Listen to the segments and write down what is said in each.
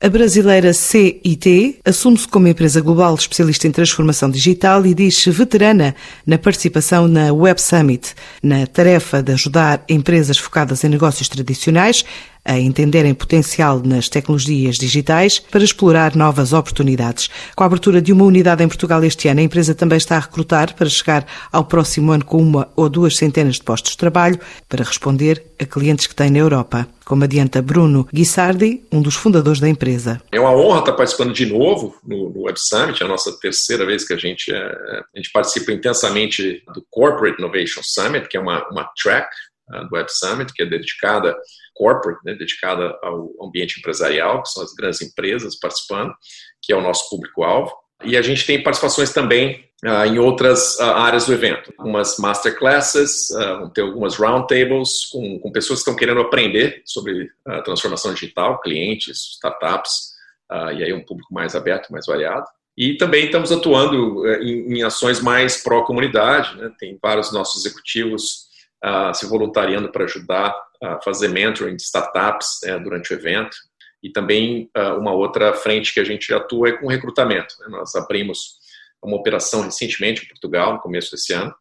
A brasileira CIT assume-se como empresa global especialista em transformação digital e diz-se veterana na participação na Web Summit, na tarefa de ajudar empresas focadas em negócios tradicionais a entenderem potencial nas tecnologias digitais para explorar novas oportunidades. Com a abertura de uma unidade em Portugal este ano, a empresa também está a recrutar para chegar ao próximo ano com uma ou duas centenas de postos de trabalho para responder a clientes que tem na Europa, como adianta Bruno Guissardi, um dos fundadores da empresa. É uma honra estar participando de novo no, Web Summit, é a nossa terceira vez que a gente, é, a gente participa intensamente do Corporate Innovation Summit, que é uma, uma track uh, do Web Summit, que é dedicada corporate, né, dedicada ao ambiente empresarial, que são as grandes empresas participando, que é o nosso público-alvo. E a gente tem participações também uh, em outras uh, áreas do evento. Algumas masterclasses, uh, vão ter algumas roundtables com, com pessoas que estão querendo aprender sobre a transformação digital, clientes, startups, e aí um público mais aberto, mais variado. E também estamos atuando em, em ações mais pró-comunidade, né? tem vários nossos executivos se voluntariando para ajudar fazer mentoring de startups né, durante o evento. E também uh, uma outra frente que a gente atua é com recrutamento. Né? Nós abrimos uma operação recentemente em Portugal, no começo desse ano,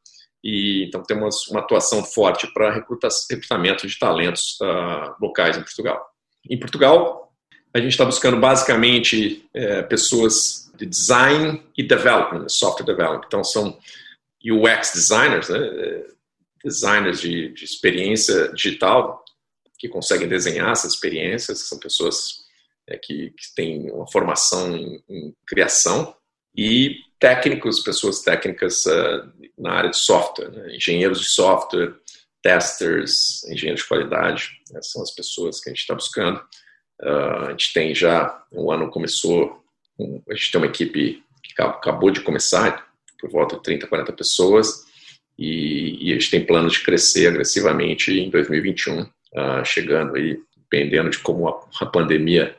e então temos uma atuação forte para recrutamento de talentos uh, locais em Portugal. Em Portugal, a gente está buscando basicamente é, pessoas de design e development, software development. Então são UX designers, né? Designers de, de experiência digital que conseguem desenhar essas experiências, que são pessoas é, que, que, têm uma formação em, em, criação, e técnicos, pessoas técnicas uh, na área de software, né? engenheiros de software, testers, engenheiros de qualidade, né? são as pessoas que a gente está buscando. Uh, a gente tem já, um ano começou, um, a gente tem uma equipe que acabou de começar, por volta de 30, 40 pessoas, e, e gente tem planos de crescer agressivamente em 2021, uh, ah, chegando aí, dependendo de como a, a, pandemia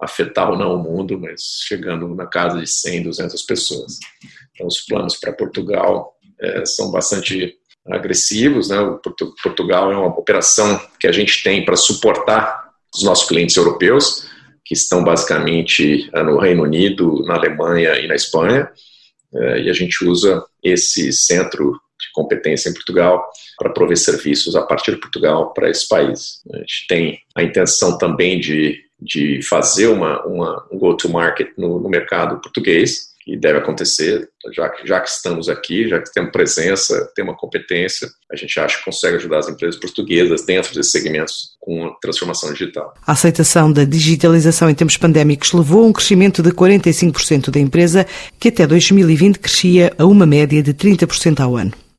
afetar ou não o mundo, mas chegando na casa de 100, 200 pessoas. Então, os planos para Portugal é, são bastante agressivos. Né? O Portugal é uma operação que a gente tem para suportar os nossos clientes europeus, que estão basicamente ah, no Reino Unido, na Alemanha e na Espanha. É, e a gente usa esse centro de competência em Portugal para prover serviços a partir de Portugal para esse país. A gente tem a intenção também de, de fazer uma, uma um go-to-market no, no mercado português, que deve acontecer, já que, já que estamos aqui, já que temos presença, temos uma competência, a gente acha que consegue ajudar as empresas portuguesas dentro desses segmentos com transformação digital. A aceitação da digitalização em tempos pandémicos levou a um crescimento de 45% da empresa, que até 2020 crescia a uma média de 30% ao ano.